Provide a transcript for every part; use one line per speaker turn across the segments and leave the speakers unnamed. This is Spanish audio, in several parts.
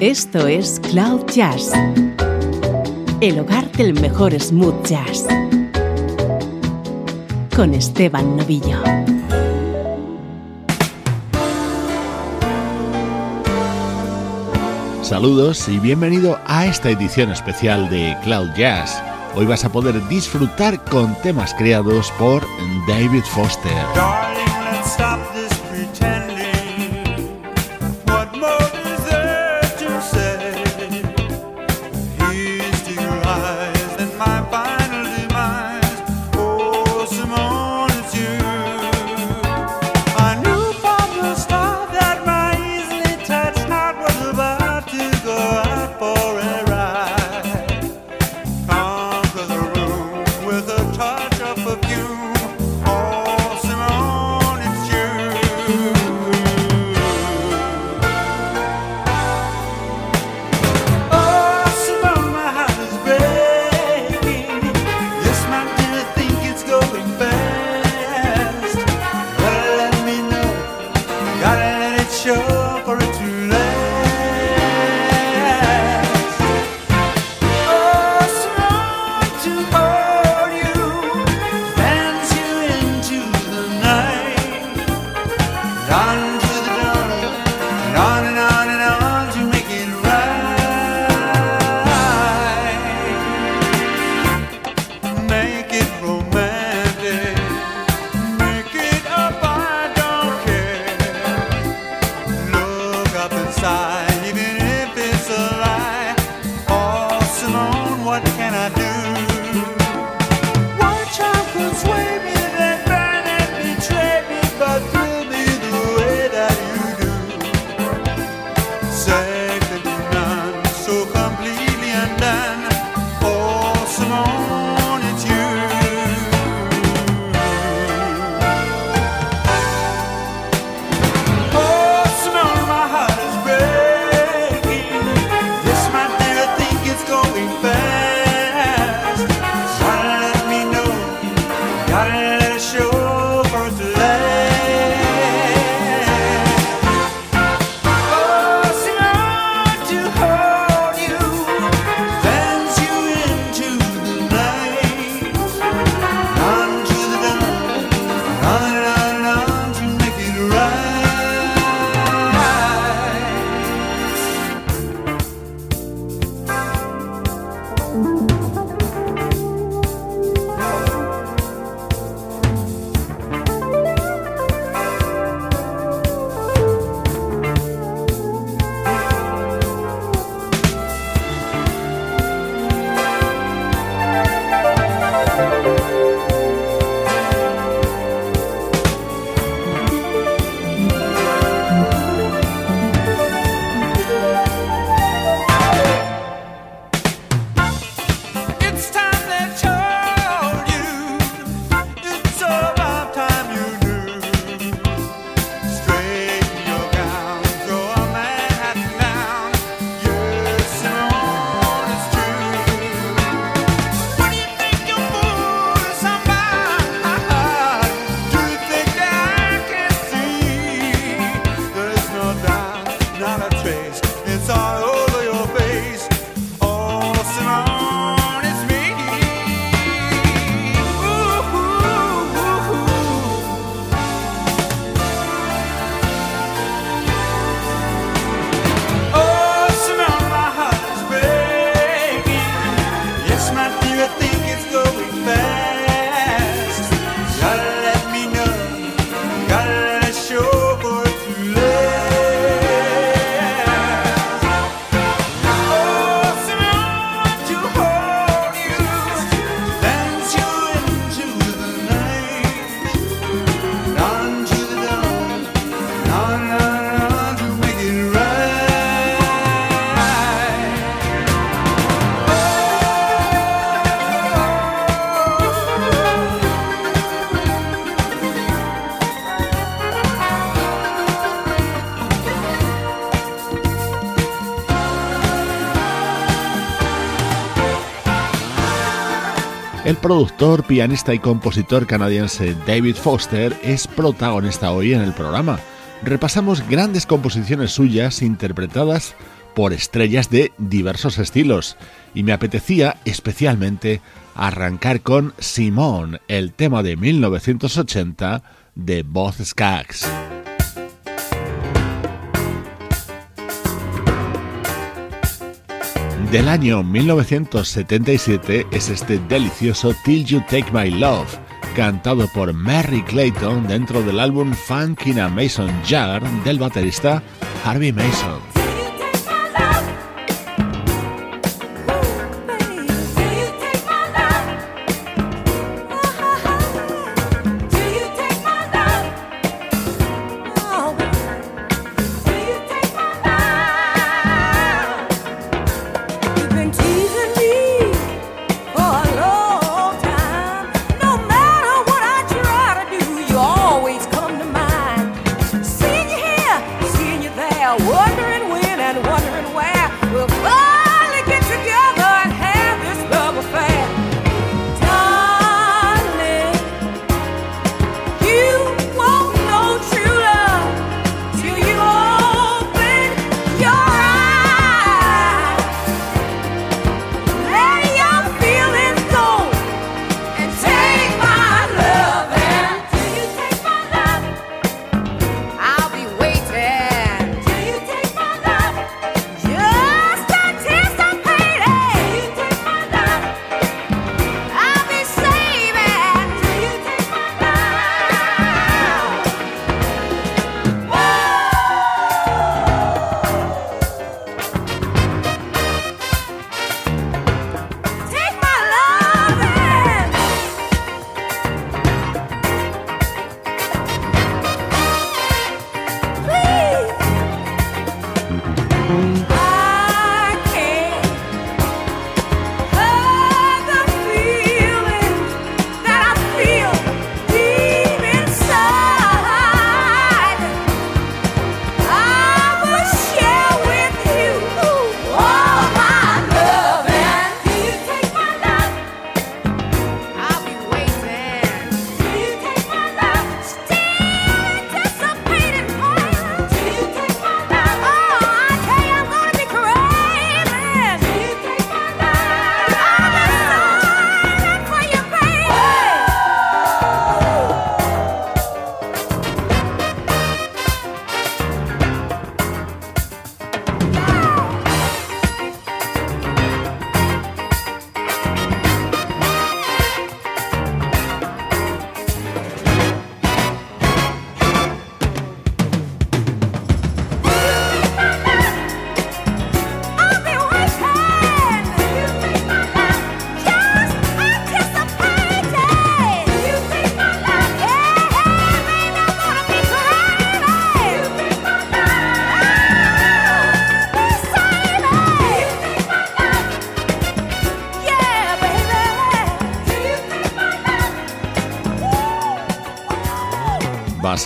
Esto es Cloud Jazz, el hogar del mejor smooth jazz, con Esteban Novillo.
Saludos y bienvenido a esta edición especial de Cloud Jazz. Hoy vas a poder disfrutar con temas creados por David Foster.
what can
productor, pianista y compositor canadiense David Foster es protagonista hoy en el programa. Repasamos grandes composiciones suyas interpretadas por estrellas de diversos estilos y me apetecía especialmente arrancar con Simón, el tema de 1980 de Boz Skaggs. Del año 1977 es este delicioso Till You Take My Love, cantado por Mary Clayton dentro del álbum Funk in a Mason Jar del baterista Harvey Mason.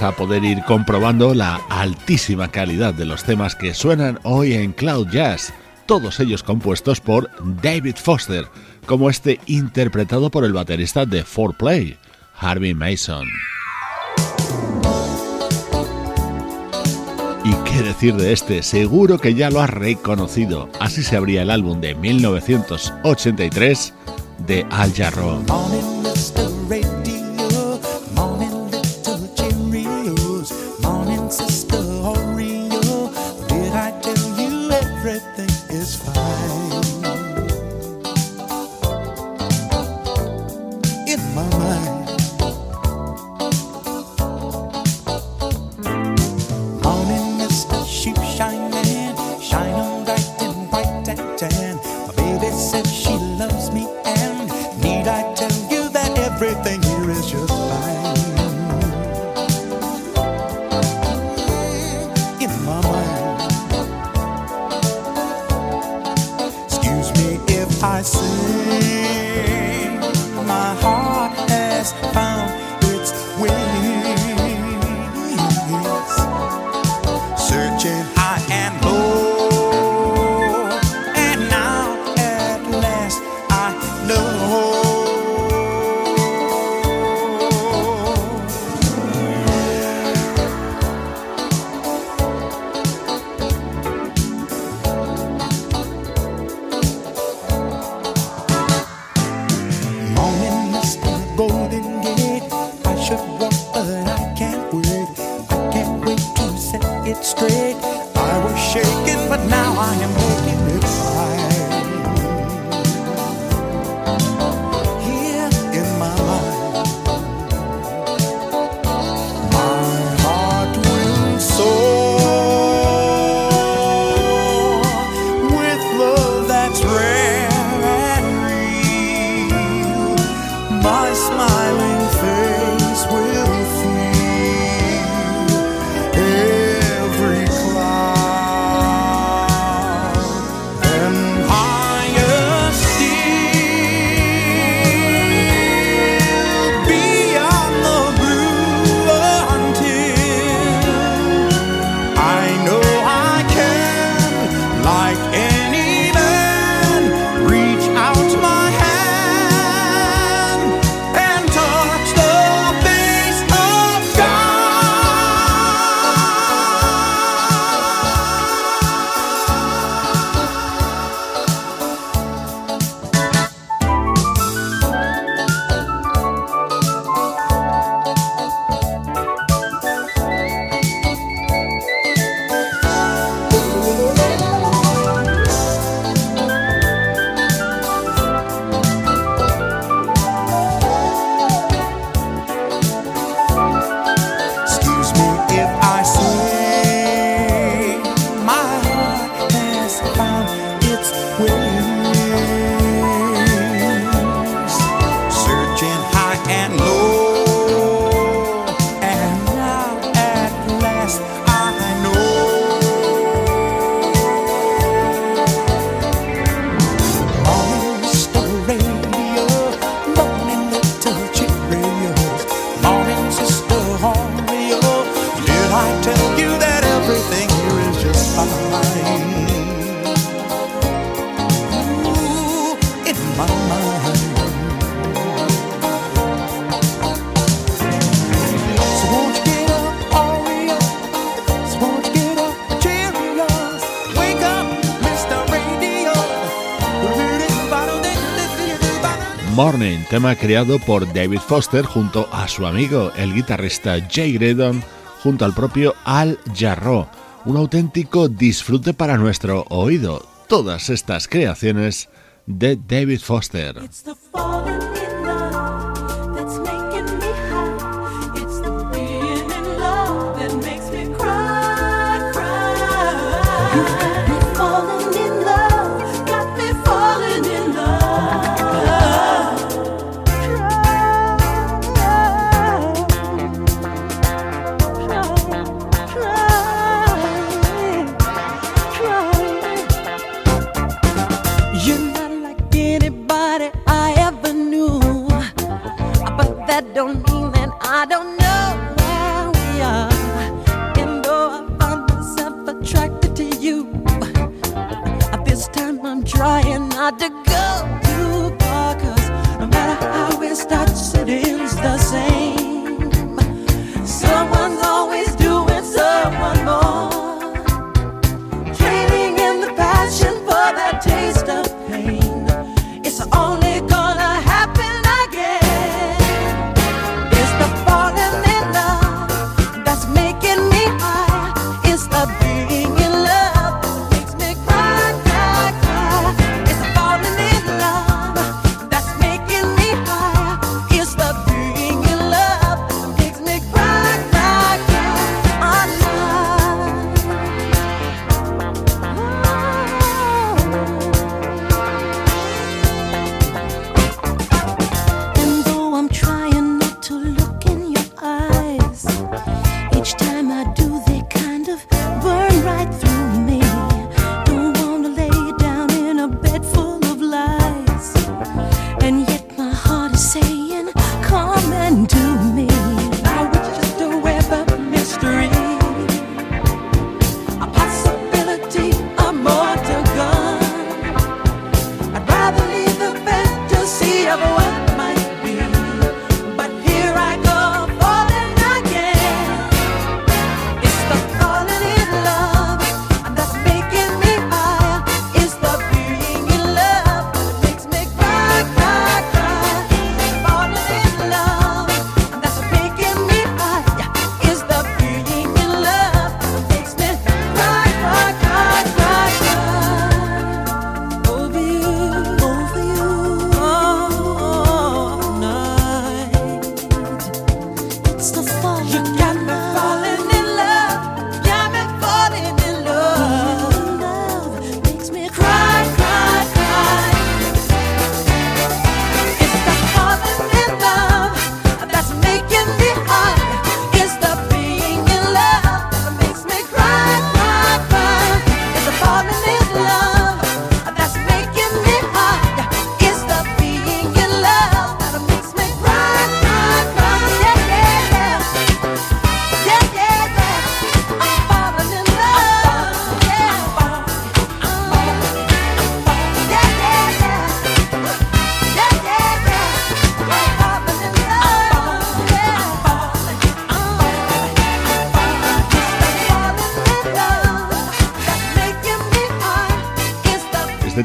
A poder ir comprobando la altísima calidad de los temas que suenan hoy en Cloud Jazz, todos ellos compuestos por David Foster, como este interpretado por el baterista de 4Play, Harvey Mason. ¿Y qué decir de este? Seguro que ya lo has reconocido. Así se abría el álbum de 1983 de Al Jarreau.
said she loves me, and need I tell you that everything
tema creado por David Foster junto a su amigo, el guitarrista Jay Graydon, junto al propio Al Jarro. Un auténtico disfrute para nuestro oído. Todas estas creaciones de David Foster.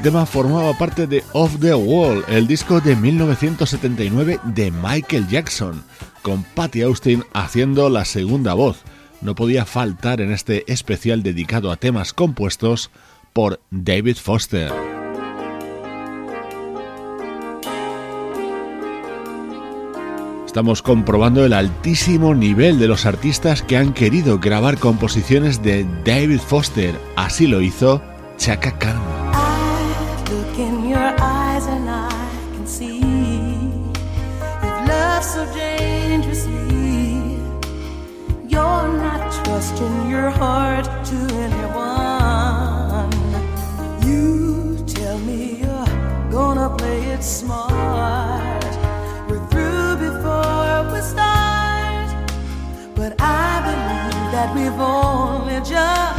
Tema formaba parte de Off the Wall, el disco de 1979 de Michael Jackson, con Patty Austin haciendo la segunda voz. No podía faltar en este especial dedicado a temas compuestos por David Foster. Estamos comprobando el altísimo nivel de los artistas que han querido grabar composiciones de David Foster. Así lo hizo Chaka Khan.
eyes and I can see you've loved so dangerously. You're not trusting your heart to anyone. You tell me you're gonna play it smart. We're through before we start, but I believe that we've only just.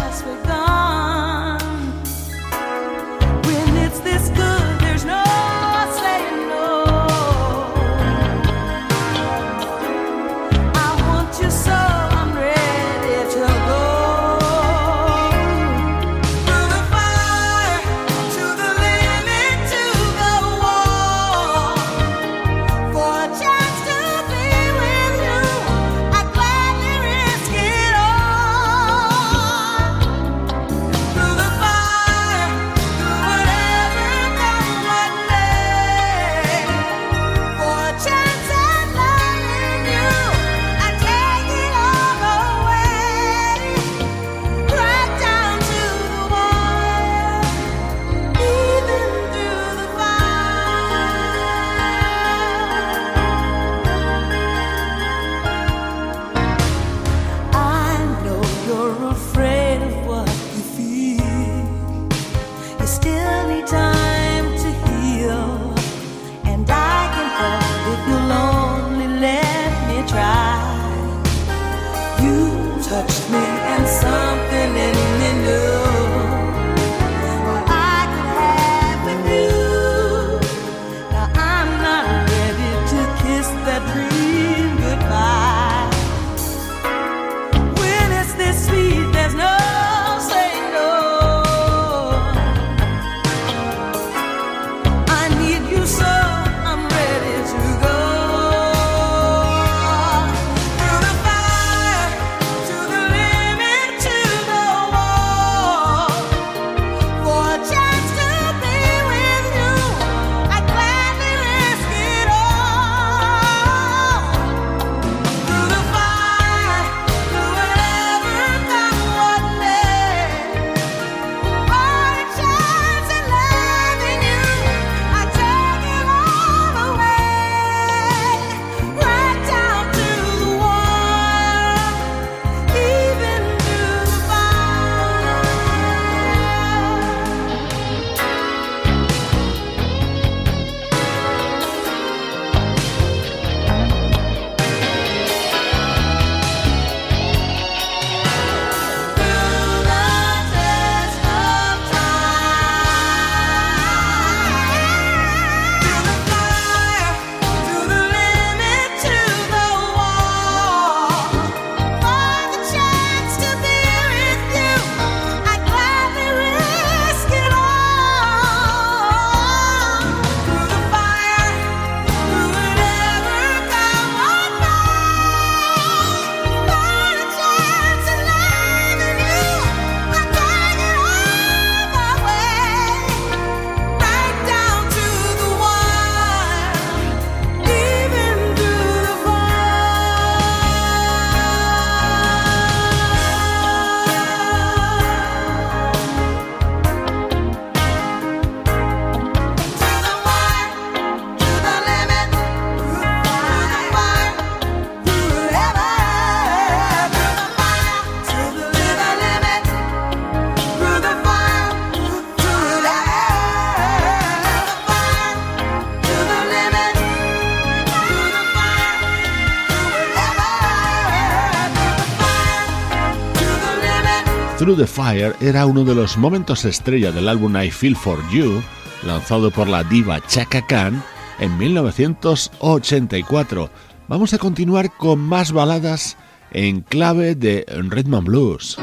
The Fire era uno de los momentos estrella del álbum I Feel for You, lanzado por la diva Chaka Khan en 1984. Vamos a continuar con más baladas en clave de Redman Blues.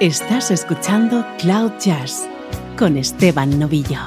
Estás escuchando Cloud Jazz con Esteban Novillo.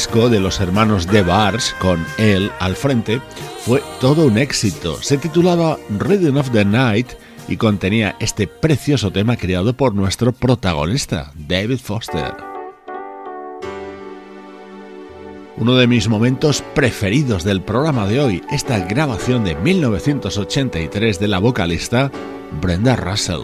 Disco de los hermanos De Bars, con él al frente, fue todo un éxito. Se titulaba Rhythm of the Night y contenía este precioso tema creado por nuestro protagonista, David Foster. Uno de mis momentos preferidos del programa de hoy, esta grabación de 1983 de la vocalista Brenda Russell.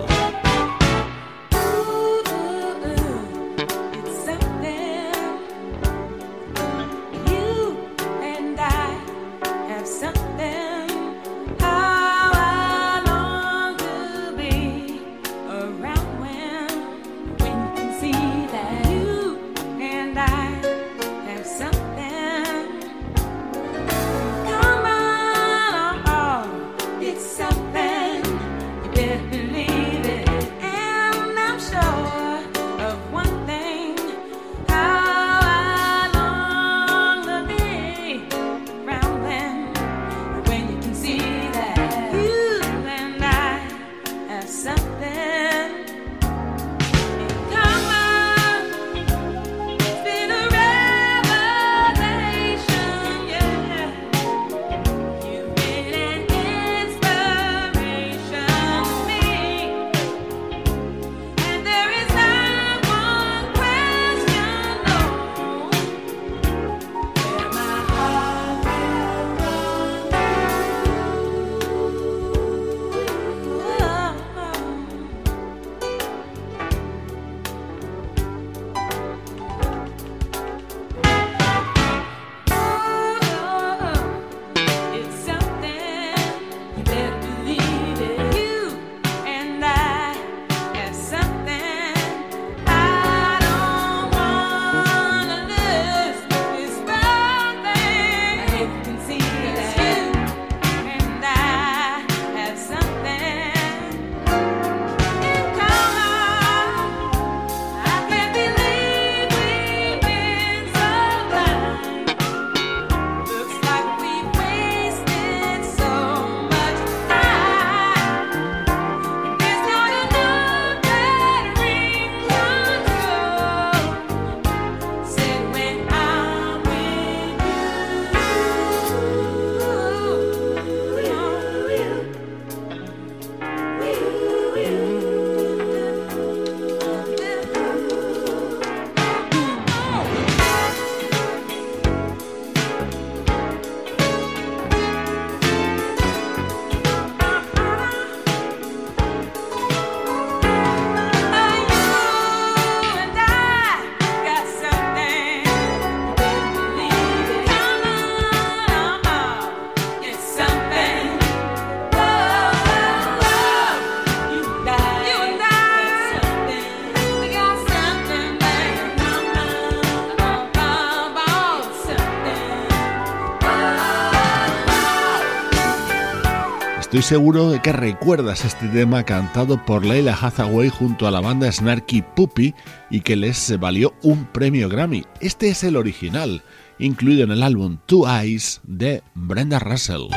Seguro de que recuerdas este tema cantado por Leila Hathaway junto a la banda Snarky Puppy y que les valió un premio Grammy. Este es el original, incluido en el álbum Two Eyes de Brenda Russell.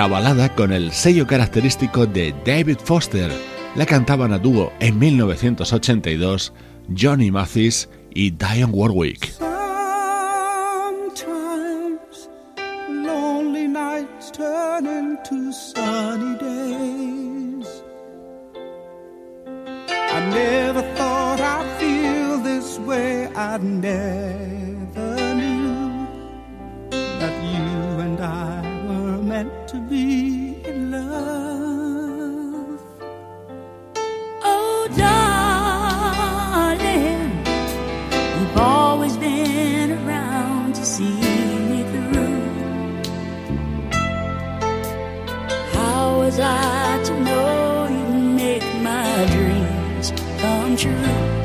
Otra balada con el sello característico de David Foster. La cantaban a dúo en 1982 Johnny Mathis y Diane Warwick.
你只。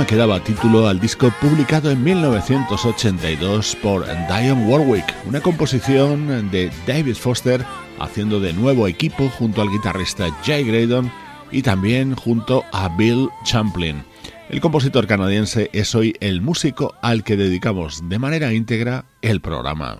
Tema que daba título al disco publicado en 1982 por Diane Warwick, una composición de David Foster haciendo de nuevo equipo junto al guitarrista Jay Graydon y también junto a Bill Champlin. El compositor canadiense es hoy el músico al que dedicamos de manera íntegra el programa.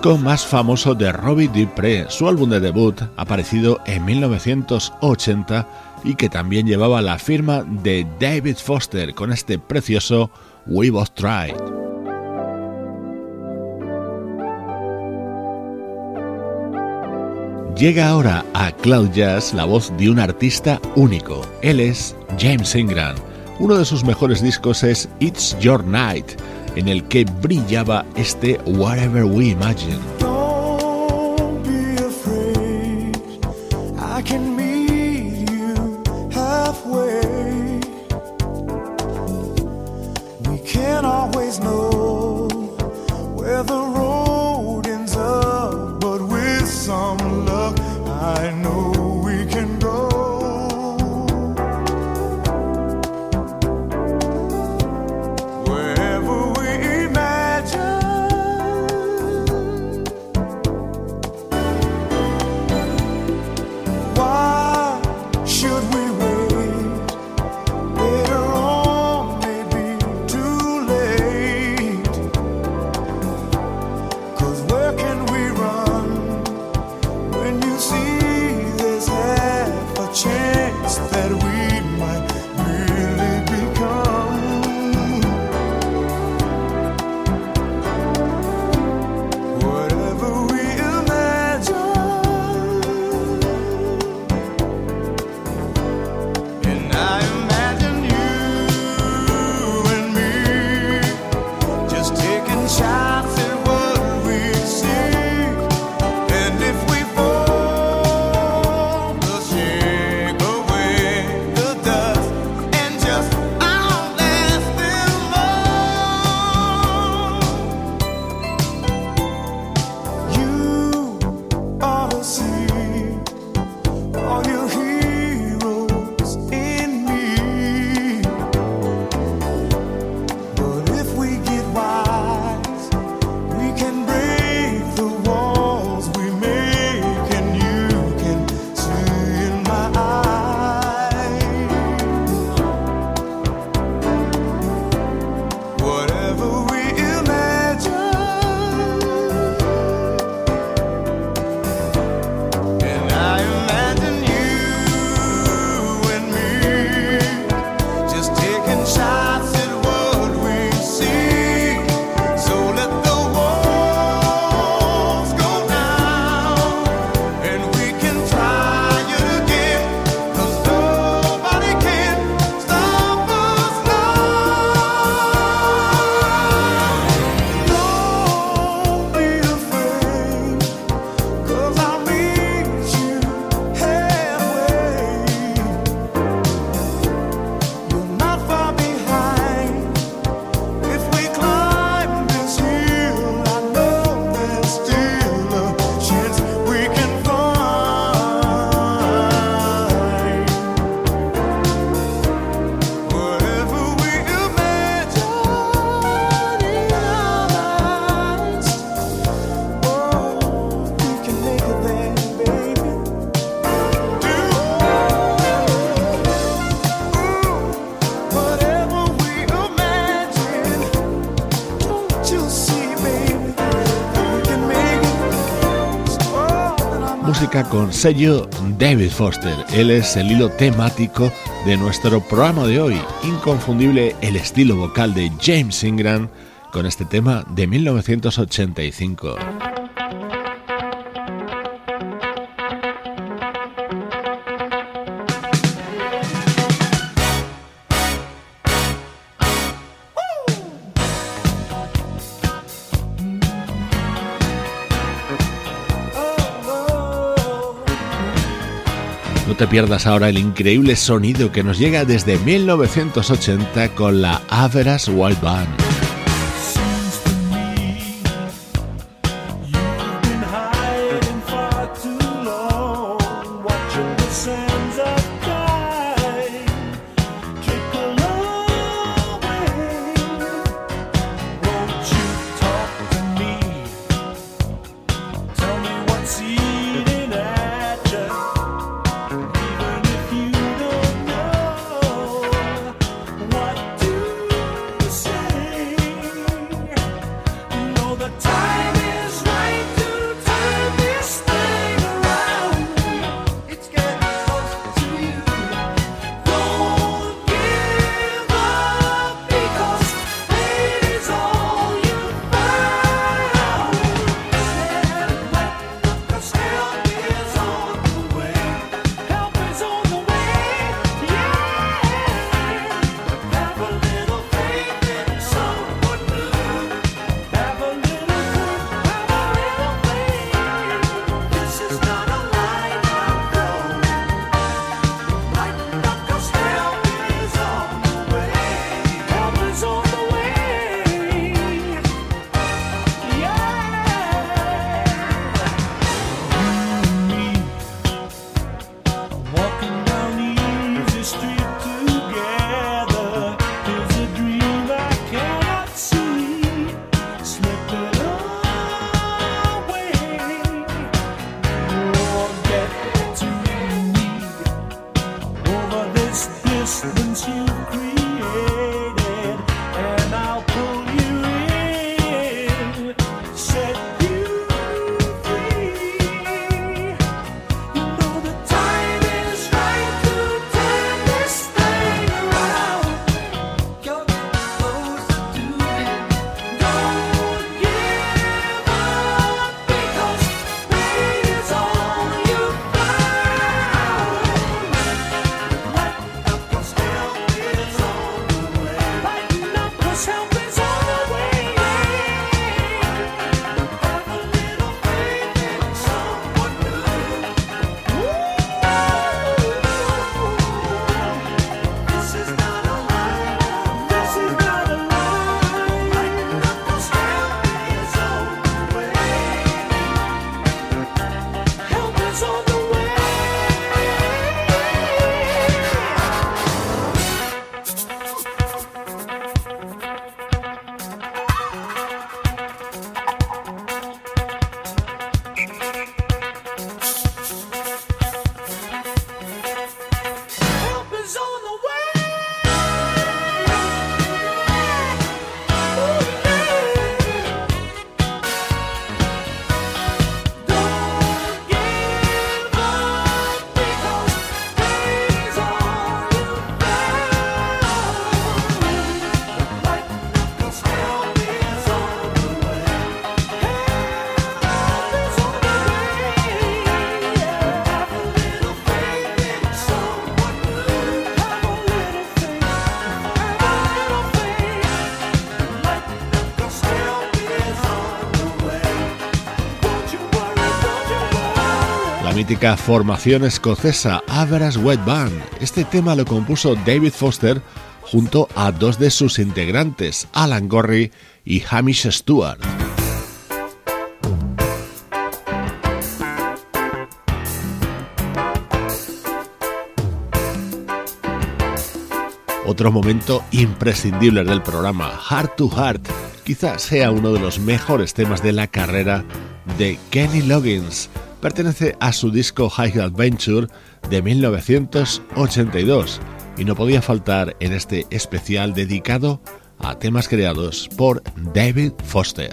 Disco más famoso de Robbie Dupree, su álbum de debut, aparecido en 1980 y que también llevaba la firma de David Foster con este precioso We Both Tried. Llega ahora a Cloud Jazz la voz de un artista único. Él es James Ingram. Uno de sus mejores discos es It's Your Night en el que brillaba este Whatever We Imagine. Con sello David Foster. Él es el hilo temático de nuestro programa de hoy. Inconfundible el estilo vocal de James Ingram con este tema de 1985. Te pierdas ahora el increíble sonido que nos llega desde 1980 con la Average Wild Band. Formación escocesa Average Wet Band. Este tema lo compuso David Foster junto a dos de sus integrantes, Alan Gorry y Hamish Stewart. Otro momento imprescindible del programa, Heart to Heart, quizás sea uno de los mejores temas de la carrera de Kenny Loggins pertenece a su disco High Adventure de 1982 y no podía faltar en este especial dedicado a temas creados por David Foster.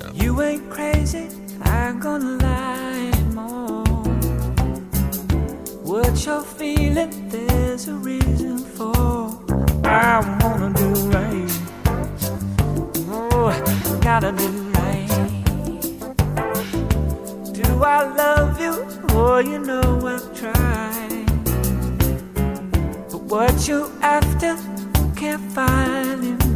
I love you? Oh, you know I've tried. But what you after can't find in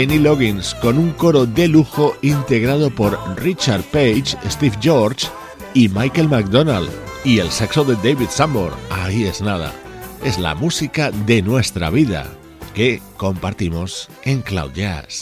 Kenny Loggins con un coro de lujo integrado por Richard Page, Steve George y Michael McDonald. Y el saxo de David Sambor. Ahí es nada. Es la música de nuestra vida que compartimos en Cloud Jazz.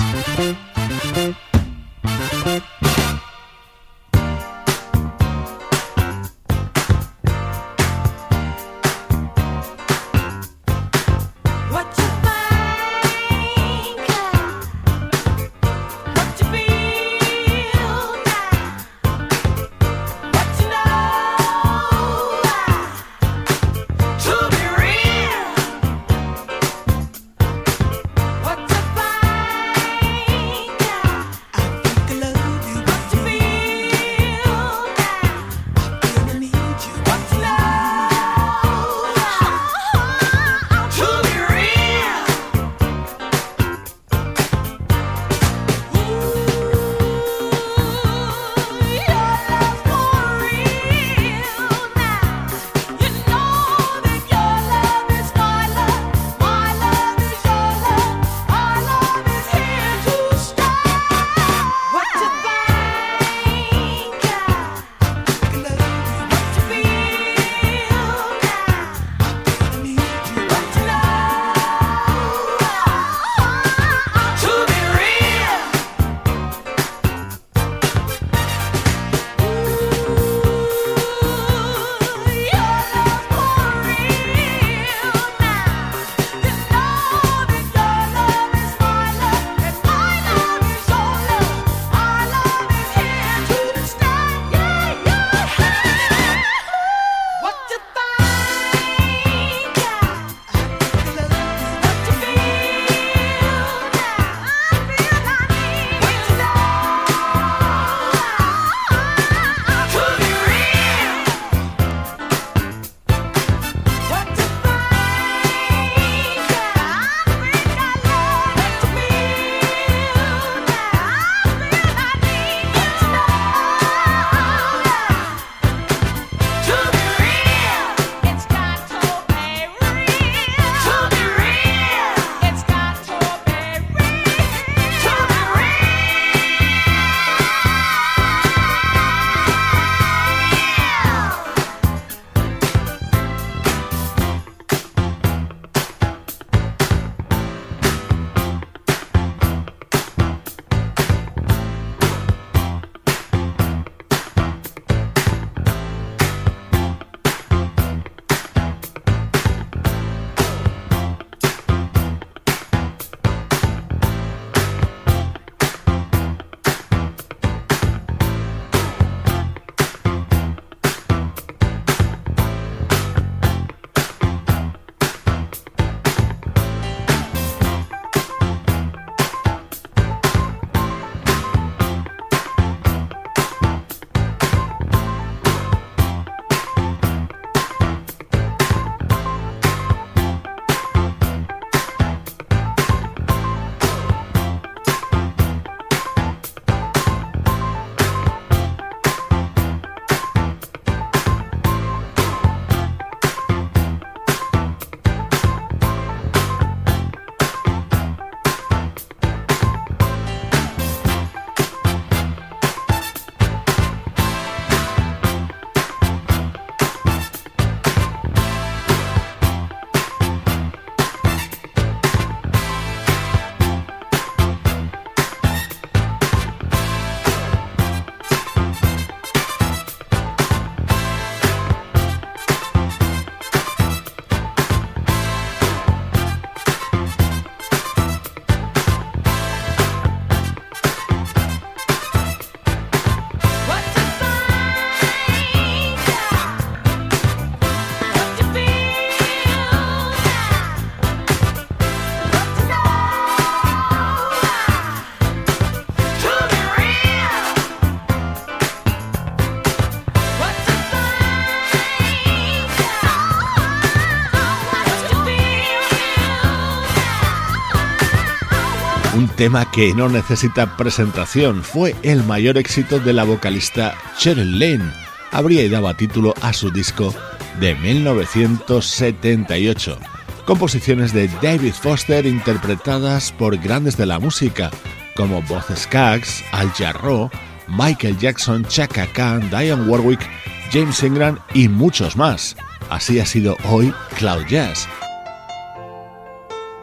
Tema que no necesita presentación, fue el mayor éxito de la vocalista Cheryl Lane. Habría dado título a su disco de 1978. Composiciones de David Foster interpretadas por grandes de la música como Boz Scaggs, Al Jarreau, Michael Jackson, Chaka Khan, Diane Warwick, James Ingram y muchos más. Así ha sido hoy Cloud Jazz.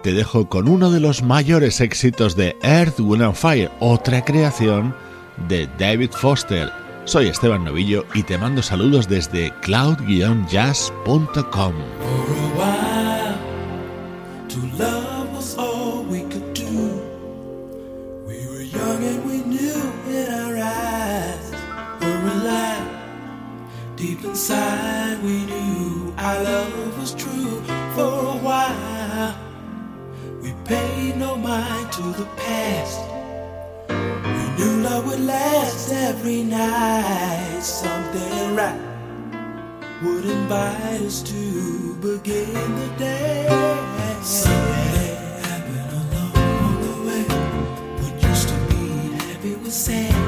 Te dejo con uno de los mayores éxitos de Earth, Wind and Fire, otra creación de David Foster. Soy Esteban Novillo y te mando saludos desde cloud-jazz.com.
Deep inside we knew our love mind to the past. We knew love would last every night. Something right would invite us to begin the day. Something happened along the way. What used to be happy was sad.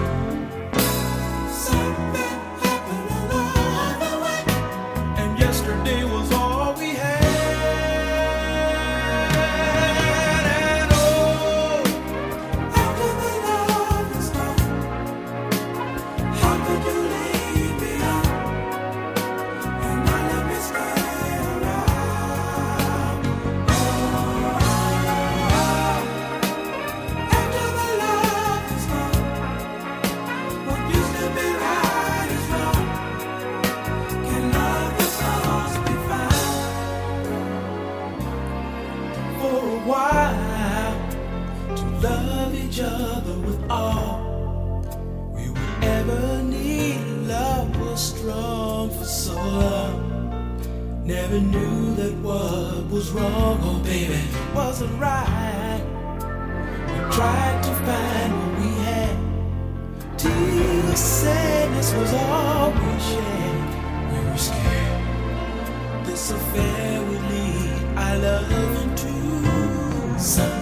never knew that what was wrong, oh baby, wasn't right. We tried to find what we had. Till the sadness was all we shared. We were scared this affair would lead our love into something.